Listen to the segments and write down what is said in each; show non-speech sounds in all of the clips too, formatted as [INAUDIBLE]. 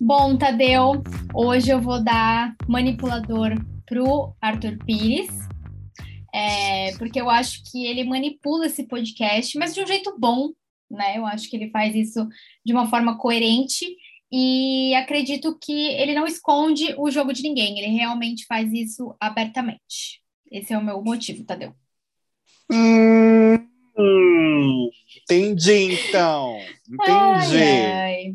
Bom, Tadeu, hoje eu vou dar manipulador pro Arthur Pires, é, porque eu acho que ele manipula esse podcast, mas de um jeito bom, né? Eu acho que ele faz isso de uma forma coerente e acredito que ele não esconde o jogo de ninguém, ele realmente faz isso abertamente. Esse é o meu motivo, Tadeu. Hum, entendi, então. Entendi. Ai, ai.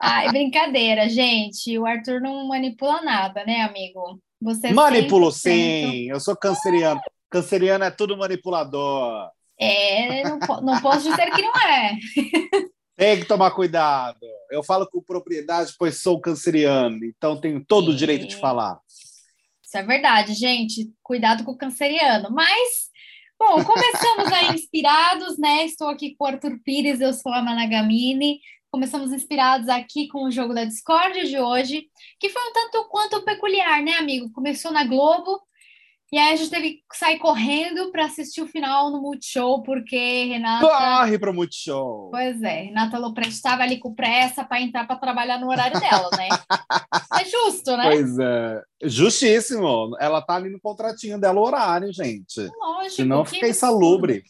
ai, brincadeira, gente. O Arthur não manipula nada, né, amigo? Você é Manipulo 100%. sim, eu sou canceriano. Canceriano é tudo manipulador. É, não, não posso dizer que não é. Tem que tomar cuidado. Eu falo com propriedade, pois sou canceriano, então tenho todo o direito de Sim. falar. Isso é verdade, gente. Cuidado com o canceriano. Mas, bom, começamos aí inspirados, né? Estou aqui com o Arthur Pires, eu sou a Managamini. Começamos inspirados aqui com o jogo da Discord de hoje, que foi um tanto quanto peculiar, né, amigo? Começou na Globo, e aí a gente teve que sair correndo para assistir o final no Multishow, porque Renata. Corre pro Multishow. Pois é, Renata Lopresti estava ali com pressa para entrar para trabalhar no horário dela, né? [LAUGHS] É justo, né? Pois é. Justíssimo. Ela tá ali no contratinho dela, o horário, gente. Lógico. Senão fica insalubre.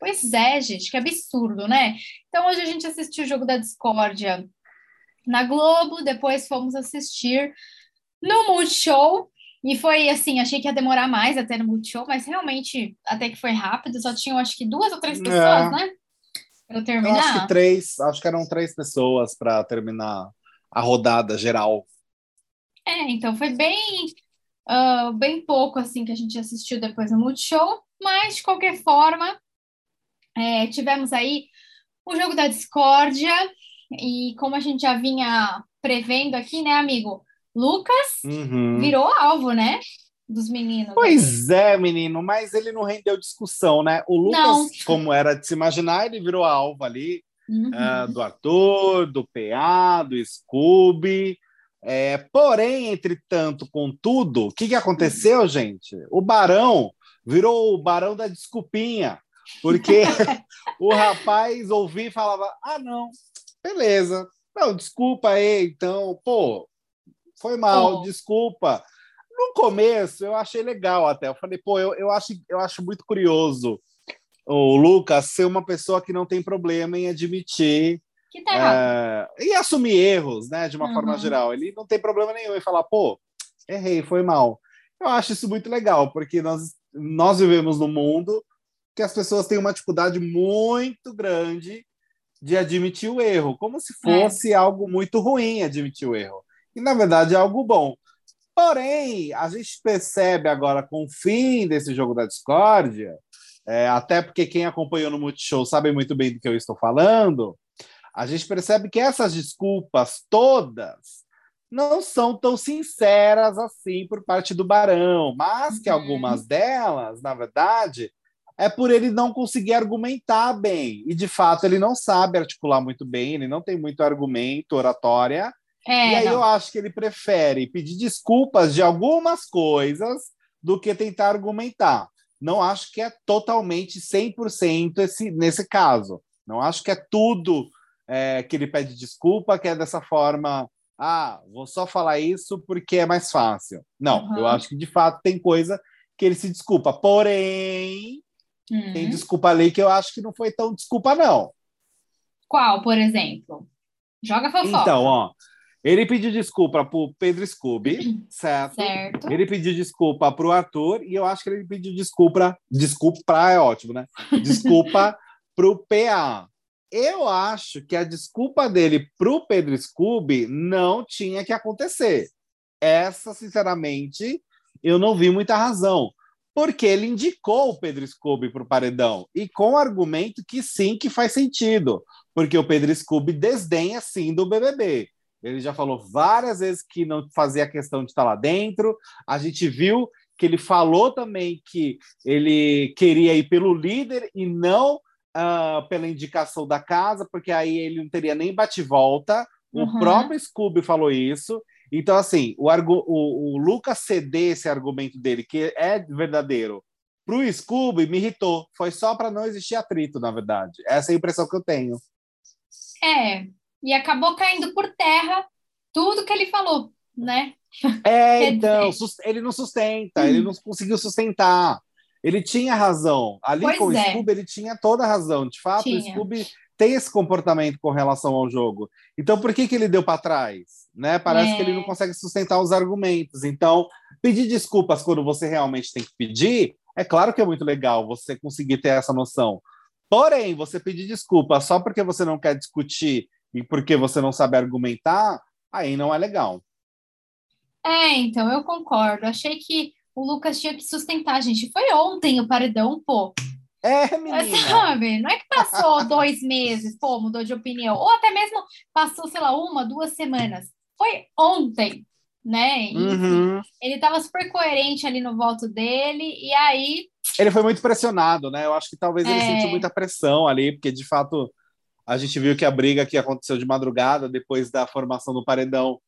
Pois é, gente, que absurdo, né? Então hoje a gente assistiu o jogo da discórdia na Globo, depois fomos assistir no Multishow. E foi assim, achei que ia demorar mais até no Multishow, mas realmente até que foi rápido, só tinham acho que duas ou três pessoas, É. né? Para Eu terminar. acho que três, acho que eram três pessoas para terminar a rodada geral. É, então foi bem, ah, bem pouco assim que a gente assistiu depois no Multishow, mas de qualquer forma, é, tivemos aí o jogo da discórdia, e como a gente já vinha prevendo aqui, né, amigo? Lucas Uhum. virou alvo, né? Dos meninos. Pois é, menino, mas ele não rendeu discussão, né? O Lucas, Não. como era de se imaginar, ele virou alvo ali Uhum. ah, do Arthur, do PA, do Scooby. É, porém, entretanto, contudo, o que, que aconteceu, gente? O Barão virou o Barão da Desculpinha, porque [LAUGHS] o rapaz ouvia e falava: ah, não, beleza, não, desculpa aí, então, pô, foi mal, Pô. desculpa. No começo, eu achei legal até. Eu falei, pô, eu, eu, acho, eu acho muito curioso o Lucas ser uma pessoa que não tem problema em admitir Que tá errado. é, e assumir erros, né, de uma Uhum. forma geral. Ele não tem problema nenhum em falar, pô, errei, foi mal. Eu acho isso muito legal, porque nós, nós vivemos num mundo que as pessoas têm uma dificuldade muito grande de admitir o erro, como se fosse algo muito ruim admitir o erro. E, na verdade, é algo bom. Porém, a gente percebe agora, com o fim desse jogo da discórdia, é, até porque quem acompanhou no Multishow sabe muito bem do que eu estou falando, a gente percebe que essas desculpas todas não são tão sinceras assim por parte do Barão, mas que Uhum. algumas delas, na verdade, é por ele não conseguir argumentar bem. E, de fato, ele não sabe articular muito bem, ele não tem muito argumento, oratória, É, e aí não. eu acho que ele prefere pedir desculpas de algumas coisas do que tentar argumentar. Não acho que é totalmente 100% esse, nesse caso. Não acho que é tudo é, que ele pede desculpa, que é dessa forma. Ah, vou só falar isso porque é mais fácil. Não, Uhum. eu acho que de fato tem coisa que ele se desculpa. Porém, Uhum. tem desculpa ali que eu acho que não foi tão desculpa, não. Qual, por exemplo? Joga fofoca. Então, ó, ele pediu desculpa pro Pedro Scooby, certo? Certo. Ele pediu desculpa pro Arthur e eu acho que ele pediu desculpa. Desculpa é ótimo, né? Desculpa [LAUGHS] pro PA. Eu acho que a desculpa dele pro Pedro Scooby não tinha que acontecer. Essa, sinceramente, eu não vi muita razão. Porque ele indicou o Pedro Scooby pro paredão. E com o argumento que sim, que faz sentido. Porque o Pedro Scooby desdenha sim do BBB. Ele já falou várias vezes que não fazia questão de estar lá dentro. A gente viu que ele falou também que ele queria ir pelo líder e não ah, pela indicação da casa, porque aí ele não teria nem bate-volta. O Uhum. próprio Scooby falou isso. Então, assim, o, o, o Lucas ceder esse argumento dele, que é verdadeiro, para o Scooby, me irritou. Foi só para não existir atrito, na verdade. Essa é a impressão que eu tenho. É, e acabou caindo por terra tudo que ele falou, né? É, então, ele não sustenta, hum. ele não conseguiu sustentar. Ele tinha razão. Ali pois com o é. Scooby, ele tinha toda a razão. De fato, tinha. o Scooby tem esse comportamento com relação ao jogo. Então, por que, que ele deu para trás? Né? Parece é. que ele não é. consegue sustentar os argumentos. Então, pedir desculpas quando você realmente tem que pedir, é claro que é muito legal você conseguir ter essa noção. Porém, você pedir desculpa só porque você não quer discutir e porque você não sabe argumentar, aí não é legal. É, então, eu concordo. Achei que o Lucas tinha que sustentar, gente. Foi ontem o paredão, pô. É, menina. Sabe? Não é que passou [LAUGHS] dois meses, pô, mudou de opinião. Ou até mesmo passou, sei lá, uma, duas semanas. Foi ontem, né? Uhum. Ele estava super coerente ali no voto dele, e aí. Ele foi muito pressionado, né? Eu acho que talvez ele é... sentiu muita pressão ali, porque de fato a gente viu que a briga que aconteceu de madrugada, depois da formação do paredão,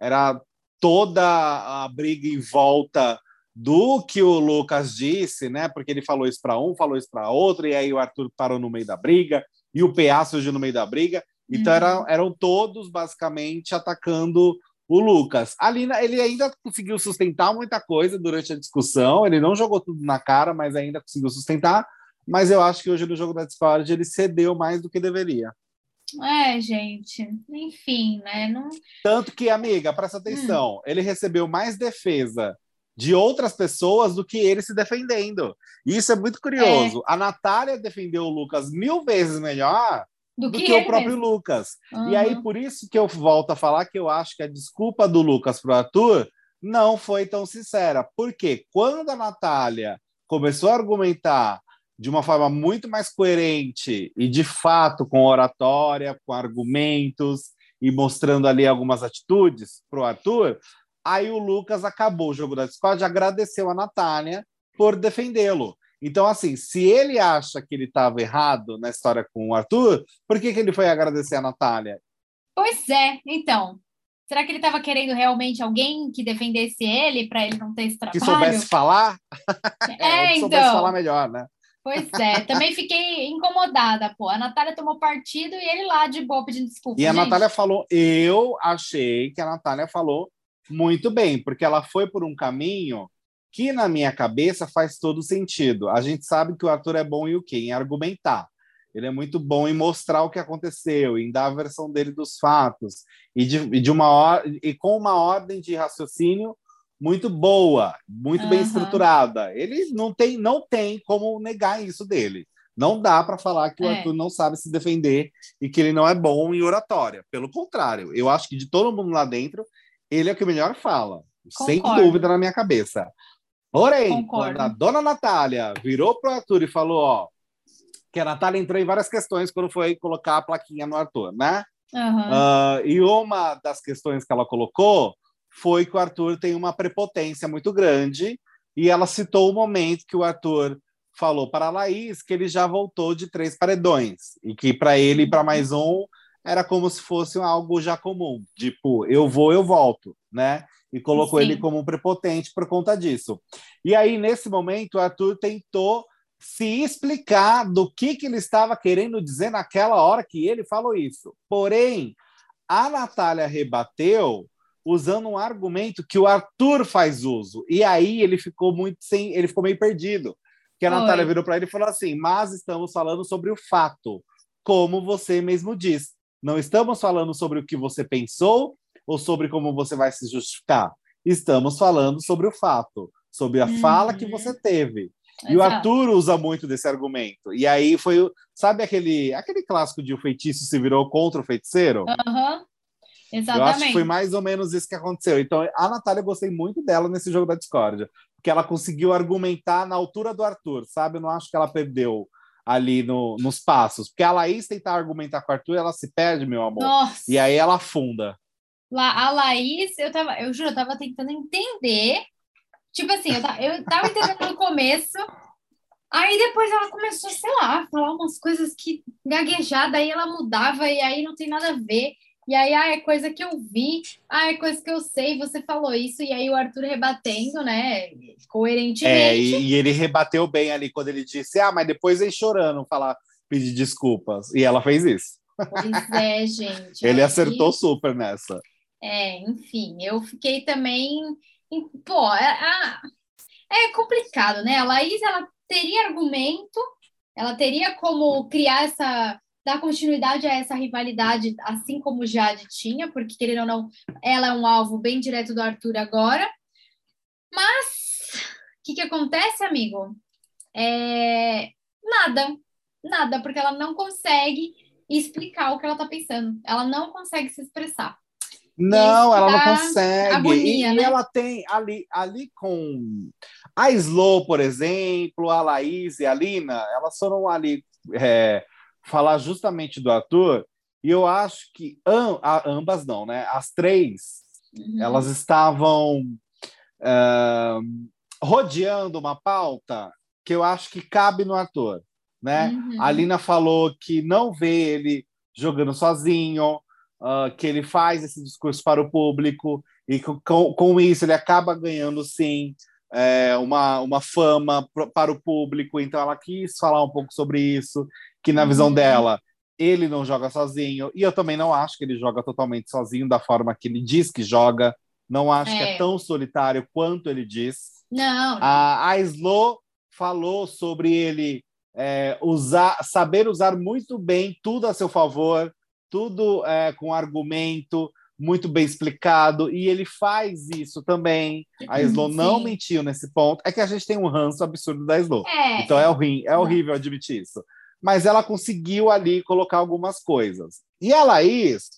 era toda a briga em volta do que o Lucas disse, né? Porque ele falou isso para um, falou isso para outro, e aí o Arthur parou no meio da briga, e o PA surgiu no meio da briga. Então uhum. eram, eram todos basicamente atacando o Lucas. Ali ele ainda conseguiu sustentar muita coisa durante a discussão, ele não jogou tudo na cara, mas ainda conseguiu sustentar. Mas eu acho que hoje no jogo da Discord ele cedeu mais do que deveria. É, gente, enfim, né? Não... Tanto que, amiga, presta atenção, hum. ele recebeu mais defesa de outras pessoas do que ele se defendendo. E isso é muito curioso. É. A Natália defendeu o Lucas mil vezes melhor do, do que, que o próprio mesmo. Lucas. Uhum. E aí, por isso que eu volto a falar que eu acho que a desculpa do Lucas para o Arthur não foi tão sincera. Porque quando a Natália começou a argumentar de uma forma muito mais coerente e, de fato, com oratória, com argumentos e mostrando ali algumas atitudes para o Arthur, Aí o Lucas acabou o jogo da Discord, agradeceu a Natália por defendê-lo. Então, assim, se ele acha que ele estava errado na história com o Arthur, por que, que ele foi agradecer a Natália? Pois é, então. Será que ele estava querendo realmente alguém que defendesse ele para ele não ter esse trabalho? Que soubesse falar? É, [LAUGHS] é que então. soubesse falar melhor, né? Pois é, também fiquei incomodada, pô. A Natália tomou partido e ele lá de boa pedindo desculpa. E a gente. Natália falou, eu achei que a Natália falou muito bem, porque ela foi por um caminho que na minha cabeça faz todo sentido. A gente sabe que o Arthur é bom em o quê? Em argumentar. Ele é muito bom em mostrar o que aconteceu, em dar a versão dele dos fatos e de, de uma e com uma ordem de raciocínio muito boa, muito uhum. bem estruturada. Ele não tem não tem como negar isso dele. Não dá para falar que o é. Arthur não sabe se defender e que ele não é bom em oratória. Pelo contrário, eu acho que de todo mundo lá dentro, ele é o que melhor fala, Concordo. sem dúvida na minha cabeça. Porém, Concordo. quando a dona Natália virou para o Arthur e falou, ó, que a Natália entrou em várias questões quando foi colocar a plaquinha no Arthur, né? Uhum. Uh, e uma das questões que ela colocou foi que o Arthur tem uma prepotência muito grande e ela citou o momento que o Arthur falou para a Laís que ele já voltou de três paredões e que para ele e para mais um era como se fosse algo já comum, tipo, eu vou, eu volto, né? E colocou Sim. ele como um prepotente por conta disso. E aí, nesse momento, o Arthur tentou se explicar do que, que ele estava querendo dizer naquela hora que ele falou isso. Porém, a Natália rebateu usando um argumento que o Arthur faz uso. E aí ele ficou muito sem, ele ficou meio perdido. Que a Oi. Natália virou para ele e falou assim: "Mas estamos falando sobre o fato, como você mesmo diz. Não estamos falando sobre o que você pensou ou sobre como você vai se justificar. Estamos falando sobre o fato, sobre a uhum. fala que você teve. E o Arthur usa muito desse argumento. E aí foi, sabe aquele, aquele clássico de o feitiço se virou contra o feiticeiro? Uhum. Exatamente. Eu acho que foi mais ou menos isso que aconteceu. Então, a Natália, eu gostei muito dela nesse jogo da discórdia, porque ela conseguiu argumentar na altura do Arthur, sabe? Eu não acho que ela perdeu ali no, nos passos. Porque a Laís tentar argumentar com o Arthur, ela se perde, meu amor. Nossa. E aí ela afunda. Lá, a Laís, eu tava, eu juro, eu tava tentando entender. Tipo assim, eu tava, eu tava entendendo no começo. Aí depois ela começou, sei lá, a falar umas coisas que gaguejada, aí ela mudava, e aí não tem nada a ver. E aí, ah, é coisa que eu vi, ah, é coisa que eu sei, você falou isso, e aí o Arthur rebatendo, né, coerentemente. É, e, e ele rebateu bem ali quando ele disse, ah, mas depois vem chorando falar, pedir desculpas. E ela fez isso. Pois é, gente. [LAUGHS] Ele acertou super nessa. É, enfim, eu fiquei também. Pô, é, é complicado, né? A Laís, ela teria argumento, ela teria como criar essa. Dar continuidade a essa rivalidade, assim como o Jade tinha, porque, querendo ou não, ela é um alvo bem direto do Arthur agora. Mas, o que, que acontece, amigo? É, nada, nada, porque ela não consegue explicar o que ela tá pensando. Ela não consegue se expressar. Não, ela não consegue. Agonia, e, né? ela tem ali, ali com a Slow, por exemplo, a Laís e a Lina, elas foram ali é, falar justamente do ator, e eu acho que am, a, ambas não, né? As três, uhum. elas estavam uh, rodeando uma pauta que eu acho que cabe no ator, né? Uhum. A Lina falou que não vê ele jogando sozinho, uh, que ele faz esse discurso para o público e com, com isso ele acaba ganhando sim é, uma, uma fama para o público. Então ela quis falar um pouco sobre isso, que na uhum. visão dela ele não joga sozinho e eu também não acho que ele joga totalmente sozinho da forma que ele diz que joga. Não acho é. que é tão solitário quanto ele diz. Não. A, a Slo falou sobre ele é, usar, saber usar muito bem tudo a seu favor, tudo é, com argumento muito bem explicado, e ele faz isso também. A Slow Sim. não mentiu nesse ponto. É que a gente tem um ranço absurdo da Slow. É. Então é, horrível, é horrível admitir isso. Mas ela conseguiu ali colocar algumas coisas. E a Laís,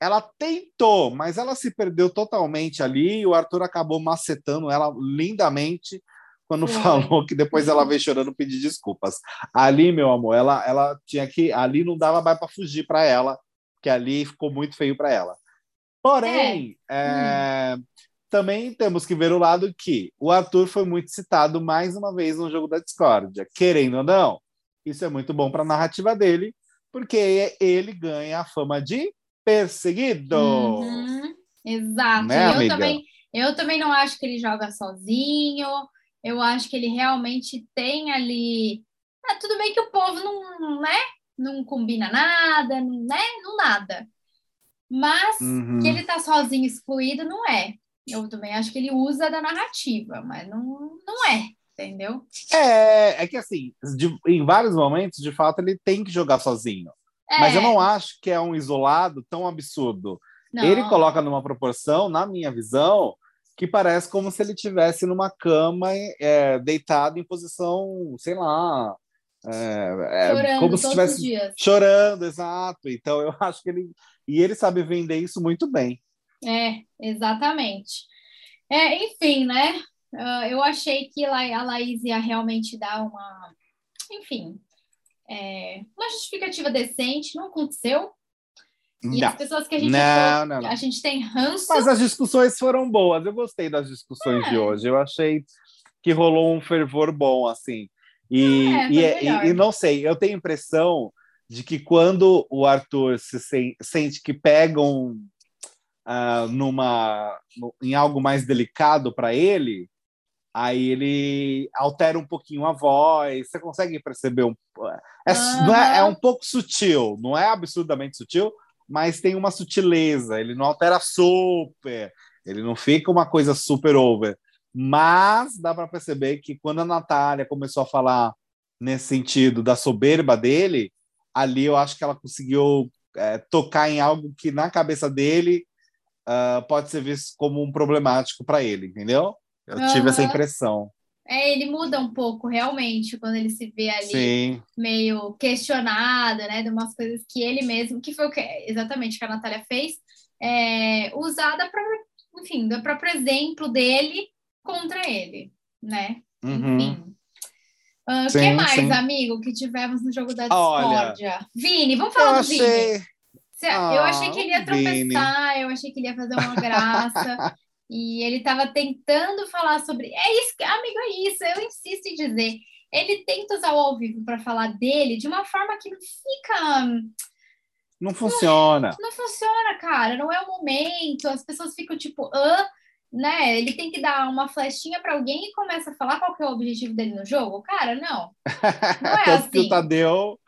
ela tentou, mas ela se perdeu totalmente ali, e o Arthur acabou macetando ela lindamente quando falou que depois ela veio chorando pedir desculpas. Ali, meu amor, ela, ela tinha que. Ali não dava mais para fugir para ela, que ali ficou muito feio para ela. Porém, é. É, hum. também temos que ver o lado que o Arthur foi muito citado mais uma vez no jogo da discórdia. Querendo ou não, isso é muito bom para a narrativa dele, porque ele ganha a fama de perseguido. Uhum. Exato. Né, eu, também, eu também não acho que ele joga sozinho. Eu acho que ele realmente tem ali. Ah, tudo bem que o povo não, né? Não combina nada, não, né? Não nada. Mas uhum. que ele tá sozinho, excluído, não é. Eu também acho que ele usa da narrativa, mas não, não é, entendeu? É, é que assim, de, em vários momentos, de fato, ele tem que jogar sozinho. É. Mas eu não acho que é um isolado tão absurdo. Não. Ele coloca numa proporção, na minha visão, que parece como se ele tivesse numa cama é, deitado em posição, sei lá, é, é, como se estivesse chorando, exato. Então eu [LAUGHS] acho que ele e ele sabe vender isso muito bem. É, exatamente. É, enfim, né? Uh, eu achei que a Laís ia realmente dar uma, enfim, é, uma justificativa decente, não aconteceu. E não. as pessoas que a gente não, achou, não, não. a gente tem ranço. Mas as discussões foram boas. Eu gostei das discussões é. de hoje. Eu achei que rolou um fervor bom, assim. E, é, e, e, e, não sei, eu tenho impressão de que quando o Arthur se sente que pegam uh, numa em algo mais delicado para ele, aí ele altera um pouquinho a voz. Você consegue perceber um é, uhum. é, é um pouco sutil, não é absurdamente sutil, mas tem uma sutileza. Ele não altera super, ele não fica uma coisa super over. Mas dá para perceber que quando a Natália começou a falar nesse sentido da soberba dele, ali eu acho que ela conseguiu é, tocar em algo que na cabeça dele uh, pode ser visto como um problemático para ele, entendeu? Eu uhum. tive essa impressão. É, ele muda um pouco, realmente, quando ele se vê ali Sim. meio questionado, né, de umas coisas que ele mesmo, que foi o que exatamente que a Natália fez, é, usar da própria, enfim, do próprio exemplo dele contra ele, né? Uhum. Enfim. O uh, que mais, sim. amigo, que tivemos no jogo da discórdia? Olha, Vini, vamos falar do achei... Vini. Ah, eu achei que ele ia tropeçar, Vini. eu achei que ele ia fazer uma graça. [LAUGHS] E ele estava tentando falar sobre. É isso, amigo, é isso. Eu insisto em dizer. Ele tenta usar o ao vivo para falar dele de uma forma que não fica. Não funciona. Não, não, funciona, cara. Não é o momento. As pessoas ficam tipo, ah, né? Ele tem que dar uma flechinha para alguém e começa a falar qual que é o objetivo dele no jogo. Cara, não. [LAUGHS] Não é assim. que o Tadeu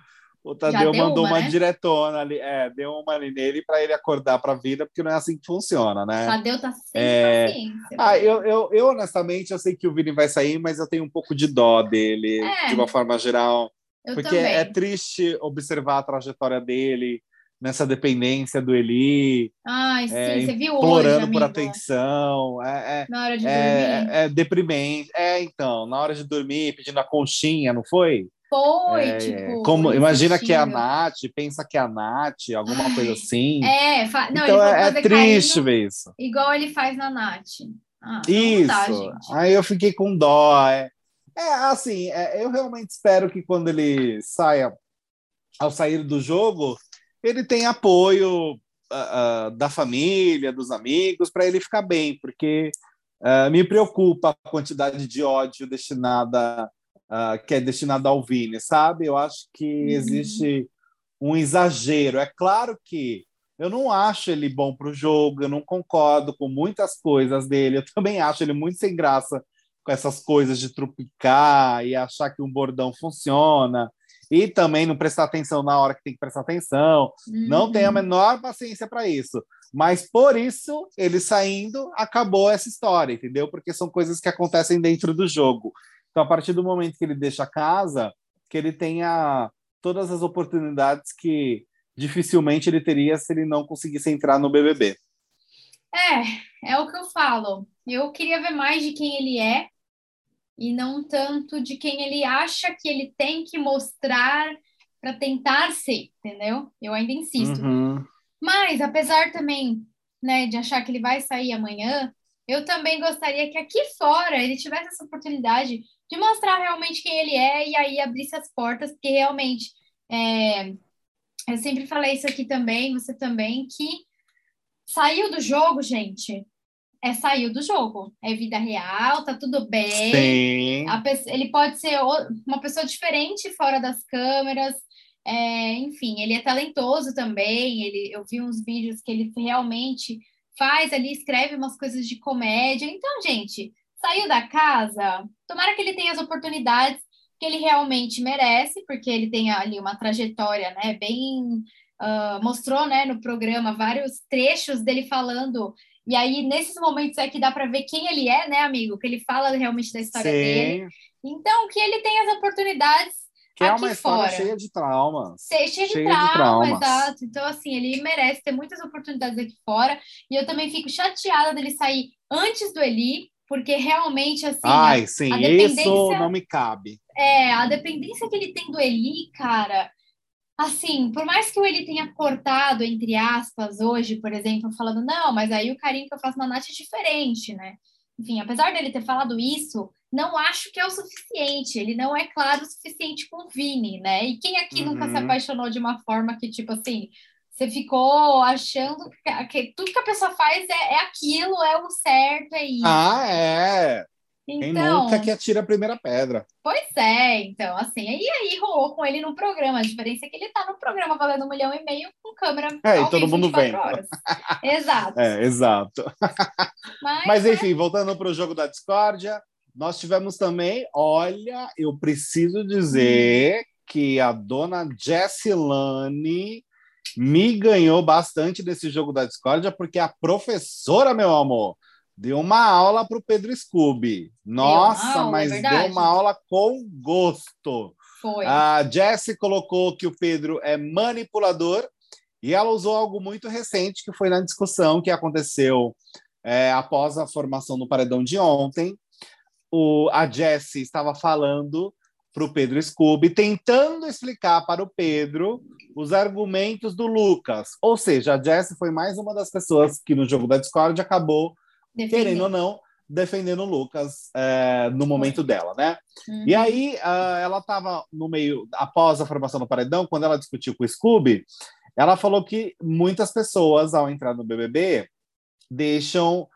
O Tadeu mandou uma, uma né? diretona ali, é, deu uma ali nele para ele acordar para a vida, porque não é assim que funciona, né? O Tadeu tá sem é... paciência. Ah, eu, eu, eu, honestamente, eu sei que o Vini vai sair, mas eu tenho um pouco de dó dele, é. de uma forma geral. Eu porque também. é triste observar a trajetória dele nessa dependência do Eli. Ai, sim, é, você viu hoje, por atenção. É, é, na hora de é, dormir. É deprimente. É, então, na hora de dormir, pedindo a conchinha, não foi? Foi, é, tipo. Como, imagina que é a Nath, pensa que é a Nath, alguma Ai, coisa assim. É, fa... não, então é, é triste ver isso. Igual ele faz na Nath. Ah, isso. Dá, Aí eu fiquei com dó. É, é assim, é, eu realmente espero que quando ele saia, ao sair do jogo, ele tenha apoio uh, uh, da família, dos amigos, para ele ficar bem, porque uh, me preocupa a quantidade de ódio destinada uh, que é destinada ao Vini, sabe? Eu acho que uhum. existe um exagero. É claro que eu não acho ele bom para o jogo, eu não concordo com muitas coisas dele. Eu [LAUGHS] também acho ele muito sem graça com essas coisas de trupicar e achar que um bordão funciona. E também não prestar atenção na hora que tem que prestar atenção. Uhum. Não tenho a menor paciência para isso. Mas por isso, ele saindo, acabou essa história, entendeu? Porque são coisas que acontecem dentro do jogo. Então, a partir do momento que ele deixa a casa, que ele tenha todas as oportunidades que dificilmente ele teria se ele não conseguisse entrar no BBB. É, é o que eu falo. Eu queria ver mais de quem ele é e não tanto de quem ele acha que ele tem que mostrar para tentar ser, entendeu? Eu ainda insisto. Uhum. Mas, apesar também né, de achar que ele vai sair amanhã, eu também gostaria que aqui fora ele tivesse essa oportunidade de mostrar realmente quem ele é e aí abrisse as portas, porque realmente é, eu sempre falei isso aqui também, você também, que saiu do jogo, gente, é saiu do jogo, é vida real, tá tudo bem. Pessoa, ele pode ser uma pessoa diferente fora das câmeras, é, enfim, ele é talentoso também. Ele, eu vi uns vídeos que ele realmente faz ali, escreve umas coisas de comédia. Então, gente, saiu da casa, tomara que ele tenha as oportunidades que ele realmente merece, porque ele tem ali uma trajetória, né, bem uh, mostrou, né, no programa vários trechos dele falando. E aí nesses momentos é que dá para ver quem ele é, né, amigo? Que ele fala realmente da história Sim. dele. Então que ele tem as oportunidades que é uma história fora. cheia de traumas. Cheia, cheia de, trauma, de traumas, exato. Então, assim, ele merece ter muitas oportunidades aqui fora. E eu também fico chateada dele sair antes do Eli, porque realmente, assim. Ai, a, sim, a isso não me cabe. É, a dependência que ele tem do Eli, cara. Assim, por mais que o Eli tenha cortado, entre aspas, hoje, por exemplo, falando, não, mas aí o carinho que eu faço na Nath é diferente, né? Enfim, apesar dele ter falado isso, não acho que é o suficiente. Ele não é claro o suficiente com o Vini, né? E quem aqui uhum. nunca se uhum. apaixonou de uma forma que, tipo assim, você ficou achando que, que, tudo que a pessoa faz é, é aquilo, é o certo, é isso. Ah, é. Então, Quem nunca que atira a primeira pedra. Pois é, então, assim, e aí rolou com ele no programa. A diferença é que ele tá no programa valendo um milhão e meio com câmera. É, e todo mundo vem. exato. [LAUGHS] É, exato. Mas, Mas é enfim, voltando para o jogo da discórdia, nós tivemos também, olha, eu preciso dizer que a dona Jessilane me ganhou bastante nesse jogo da discórdia, porque a professora, meu amor, deu uma aula para o Pedro Scooby. Nossa, aula, mas é deu uma aula com gosto. Foi. A Jessie colocou que o Pedro é manipulador e ela usou algo muito recente que foi na discussão que aconteceu é, após a formação do paredão de ontem. O, a Jessie estava falando para o Pedro Scooby, tentando explicar para o Pedro os argumentos do Lucas. Ou seja, a Jessie foi mais uma das pessoas que no jogo da Discord acabou, Defendendo. querendo ou não, defendendo o Lucas é, no momento dela, né? Uhum. E aí uh, ela estava no meio, após a formação do paredão, quando ela discutiu com o Scooby, ela falou que muitas pessoas, ao entrar no BBB, deixam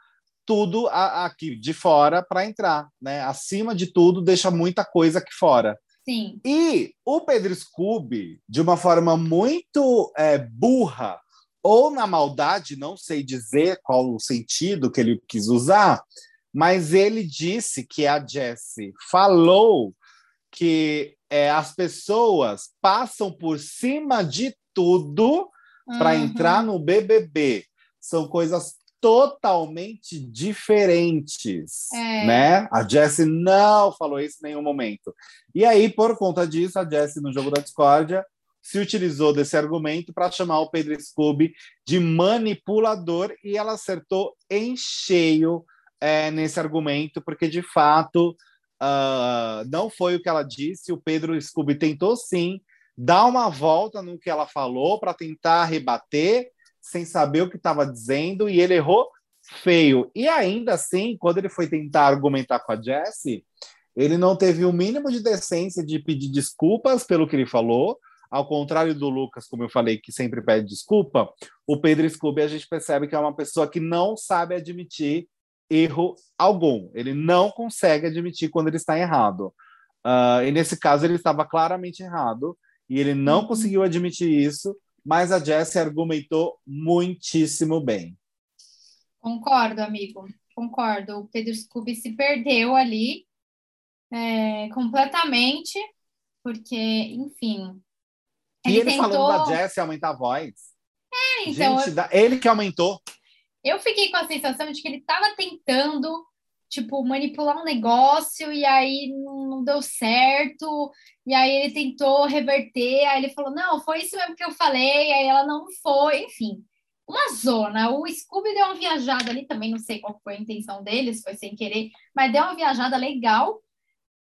tudo aqui de fora para entrar, né? Acima de tudo, deixa muita coisa aqui fora. Sim. E o Pedro Scooby, de uma forma muito é, burra, ou na maldade, não sei dizer qual o sentido que ele quis usar, mas ele disse que a Jessie falou que é, as pessoas passam por cima de tudo para Uhum. entrar no BBB. São coisas totalmente diferentes, É. né? A Jessie não falou isso em nenhum momento. E aí, por conta disso, a Jessie, no jogo da discórdia, se utilizou desse argumento para chamar o Pedro Scooby de manipulador e ela acertou em cheio é, nesse argumento, porque de fato ah, não foi o que ela disse. O Pedro Scooby tentou sim dar uma volta no que ela falou para tentar rebater, sem saber o que estava dizendo, e ele errou feio. E ainda assim, quando ele foi tentar argumentar com a Jessie, ele não teve o mínimo de decência de pedir desculpas pelo que ele falou. Ao contrário do Lucas, como eu falei, que sempre pede desculpa, o Pedro Scooby a gente percebe que é uma pessoa que não sabe admitir erro algum. Ele não consegue admitir quando ele está errado. Ah, e nesse caso, ele estava claramente errado e ele não Uhum. conseguiu admitir isso, mas a Jessie argumentou muitíssimo bem. Concordo, amigo. Concordo. O Pedro Scooby se perdeu ali é, completamente, porque, enfim. e ele tentou- falando da Jessie aumentar a voz. É, então, Gente, da- ele que aumentou. eu fiquei com a sensação de que ele estava tentando, tipo, manipular um negócio e aí não deu certo. E aí ele tentou reverter, aí ele falou: Não, foi isso mesmo que eu falei. Aí ela não foi, enfim. Uma zona. O Scooby deu uma viajada ali, também não sei qual foi a intenção dele, se foi sem querer, mas deu uma viajada legal.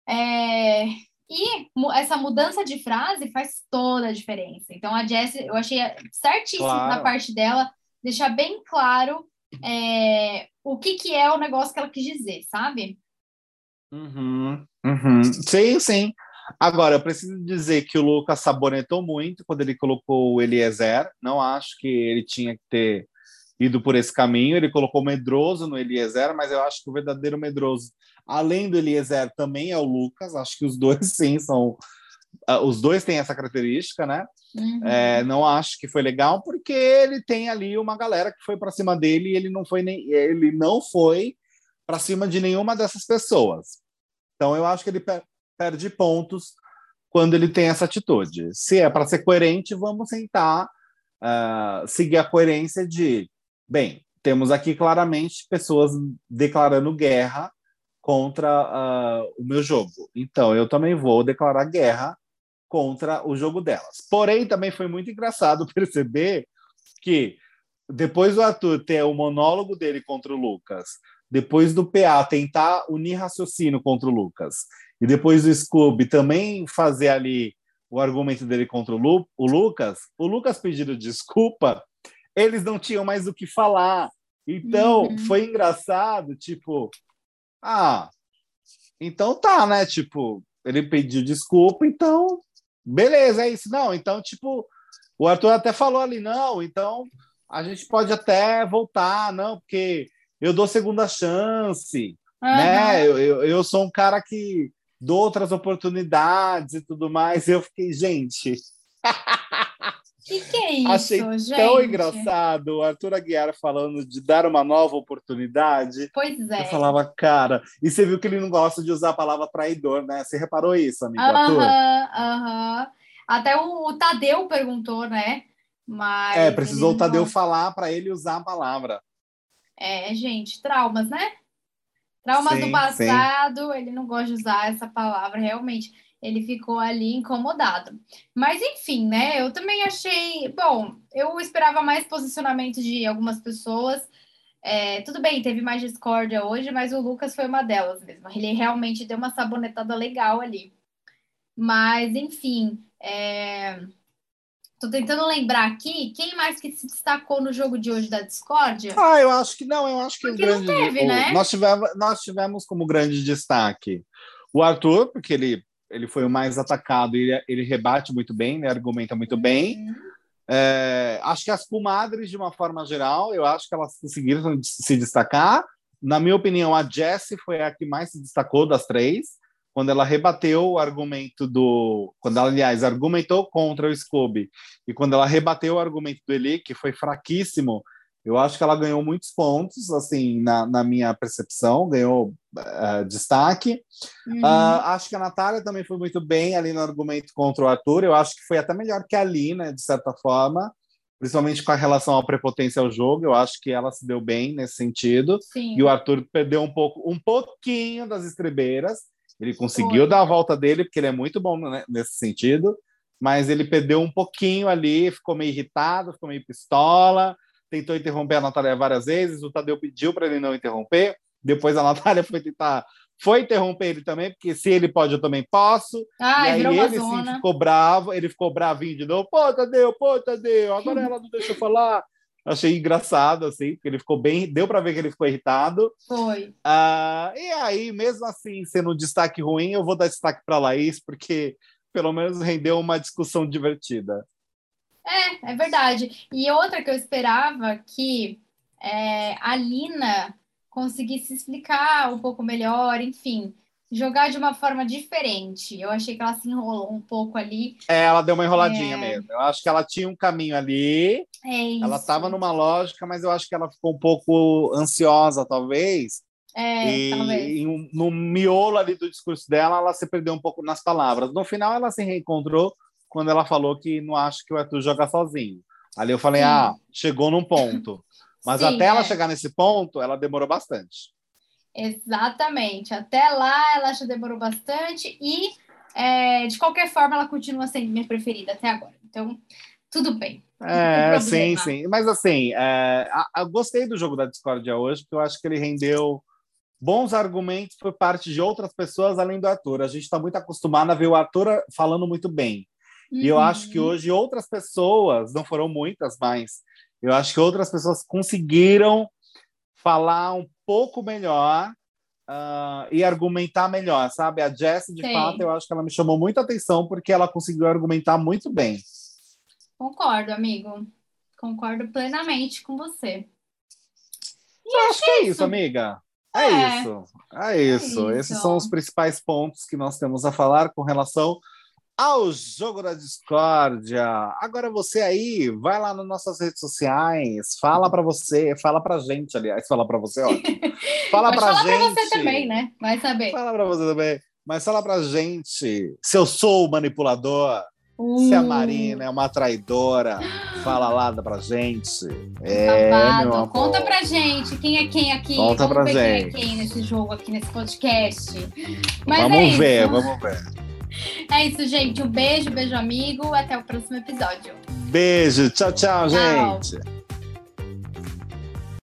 É, E essa mudança de frase faz toda a diferença. Então a Jessie, eu achei certíssimo Claro. da parte dela deixar bem claro é, o que, que é o negócio que ela quis dizer, sabe? Uhum, uhum. Sim, sim. Agora, eu preciso dizer que o Lucas sabonetou muito quando ele colocou o Eliezer. Não acho que ele tinha que ter ido por esse caminho. Ele colocou medroso no Eliezer, mas eu acho que o verdadeiro medroso, além do Eliezer, também é o Lucas. Acho que os dois, [LAUGHS] sim, são. Ah, Os dois têm essa característica, né? Uhum. É, não acho que foi legal, porque ele tem ali uma galera que foi para cima dele e ele não foi nem ele não foi para cima de nenhuma dessas pessoas. Então eu acho que ele per- perde pontos quando ele tem essa atitude. Se é para ser coerente, vamos tentar ah, seguir a coerência de bem, temos aqui claramente pessoas declarando guerra contra ah, o meu jogo. Então eu também vou declarar guerra contra o jogo delas. Porém, também foi muito engraçado [LAUGHS] perceber que depois do Arthur ter o monólogo dele contra o Lucas, depois do PA tentar unir raciocínio contra o Lucas, e depois do Scooby também fazer ali o argumento dele contra o, Lu o Lucas, o Lucas pedindo desculpa, eles não tinham mais o que falar. Então, Uhum. foi engraçado, tipo, ah, então tá, né? Tipo, ele pediu desculpa, então beleza, é isso. Não, então, tipo, o Arthur até falou ali, não, então a gente pode até voltar, não, porque eu dou segunda chance, né? Eu, eu, eu sou um cara que dou outras oportunidades e tudo mais. Eu fiquei, gente, [LAUGHS] Que que é isso, achei gente? tão engraçado o Arthur Aguiar falando de dar uma nova oportunidade. Pois é. Eu falava, cara, e você viu que ele não gosta de usar a palavra traidor, né? Você reparou isso, amigo Arthur? Aham, aham. Até o, o Tadeu perguntou, né? Mas É, precisou o Tadeu não- falar para ele usar a palavra. É, gente, traumas, né? Traumas Sim, do passado, ele não gosta de usar essa palavra, realmente. Ele ficou ali incomodado. Mas, enfim, né? Eu também achei. Bom, eu esperava mais posicionamento de algumas pessoas. É, tudo bem, teve mais discórdia hoje, mas o Lucas foi uma delas mesmo. Ele realmente deu uma sabonetada legal ali. Mas, enfim, é... tô tentando lembrar aqui quem mais que se destacou no jogo de hoje da discórdia. Ah, eu acho que não, eu acho que Porque o grande. teve, o- né? nós, tivemos, nós tivemos como grande destaque o Arthur, porque ele, ele foi o mais atacado ele, ele rebate muito bem, né? argumenta muito bem. Uhum. É, acho que as comadres, de uma forma geral, eu acho que elas conseguiram se destacar. Na minha opinião, a Jessie foi a que mais se destacou das três, quando ela rebateu o argumento do. Quando ela, aliás, argumentou contra o Scooby, e quando ela rebateu o argumento do Eli, que foi fraquíssimo, Eu acho que ela ganhou muitos pontos, assim, na, na minha percepção, ganhou uh, destaque. Uhum. Uh, acho que a Natália também foi muito bem ali no argumento contra o Arthur. Eu acho que foi até melhor que a Lina, de certa forma, principalmente com a relação à prepotência ao jogo. Eu acho que ela se deu bem nesse sentido. Sim. E o Arthur perdeu um pouco, um pouquinho das estrebeiras. Ele conseguiu foi. dar a volta dele, porque ele é muito bom né, nesse sentido, mas ele perdeu um pouquinho ali, ficou meio irritado, ficou meio pistola tentou interromper a Natália várias vezes, o Tadeu pediu para ele não interromper, depois a [LAUGHS] Natália foi tentar, foi interromper ele também, porque se ele pode, eu também posso. Ah, e aí ele sim, ficou bravo, ele ficou bravinho de novo, pô, Tadeu, pô, Tadeu, agora [LAUGHS] ela não deixa eu falar. Achei engraçado, assim, porque ele ficou bem, deu para ver que ele ficou irritado. Foi. Ah, e aí, mesmo assim, sendo um destaque ruim, eu vou dar destaque para Laís, porque pelo menos rendeu uma discussão divertida. É, é verdade. E outra que eu esperava que é, a Lina conseguisse explicar um pouco melhor, enfim, jogar de uma forma diferente. Eu achei que ela se enrolou um pouco ali. É, ela deu uma enroladinha é... mesmo. Eu acho que ela tinha um caminho ali. É isso. Ela estava numa lógica, mas eu acho que ela ficou um pouco ansiosa, talvez. É, e talvez. no miolo ali do discurso dela, ela se perdeu um pouco nas palavras. No final, ela se reencontrou quando ela falou que não acha que o Arthur joga sozinho. Ali eu falei, Sim. ah, chegou num ponto. Mas Sim, até é. ela chegar nesse ponto, ela demorou bastante. Exatamente. Até lá ela já demorou bastante e, é, de qualquer forma, ela continua sendo minha preferida até agora. Então, tudo bem. É, sim, sim. Mas assim, é, a, a, gostei do jogo da discórdia hoje, porque eu acho que ele rendeu bons argumentos por parte de outras pessoas além do ator. A gente está muito acostumado a ver o ator falando muito bem. Uhum. E eu acho que uhum. hoje outras pessoas, não foram muitas, mas eu acho que outras pessoas conseguiram falar um pouco melhor uh, e argumentar melhor, sabe? A Jess, de Sim. fato, eu acho que ela me chamou muita atenção porque ela conseguiu argumentar muito bem. Concordo, amigo. Concordo plenamente com você. E eu acho que é isso, amiga. É, é, isso. É, é isso. É Esses são os principais pontos que nós temos a falar com relação ao Jogo da Discórdia. Agora você aí, vai lá nas nossas redes sociais, fala para você, fala pra gente, aliás, fala para você, ó. [LAUGHS] Fala Pode pra falar gente. Fala pra você também, né? Vai saber. Fala pra você também. Mas fala pra gente se eu sou o manipulador, uh. se a uh. Marina é uma traidora. [GASPS] Fala lá pra gente. É, meu Conta pra gente quem é quem aqui. Conta vamos pra gente. quem é quem nesse jogo aqui, nesse podcast. Mas vamos é ver, vamos ver. É isso, gente. Um beijo, beijo, amigo. Até o próximo episódio. Beijo. Tchau, tchau, tchau. gente.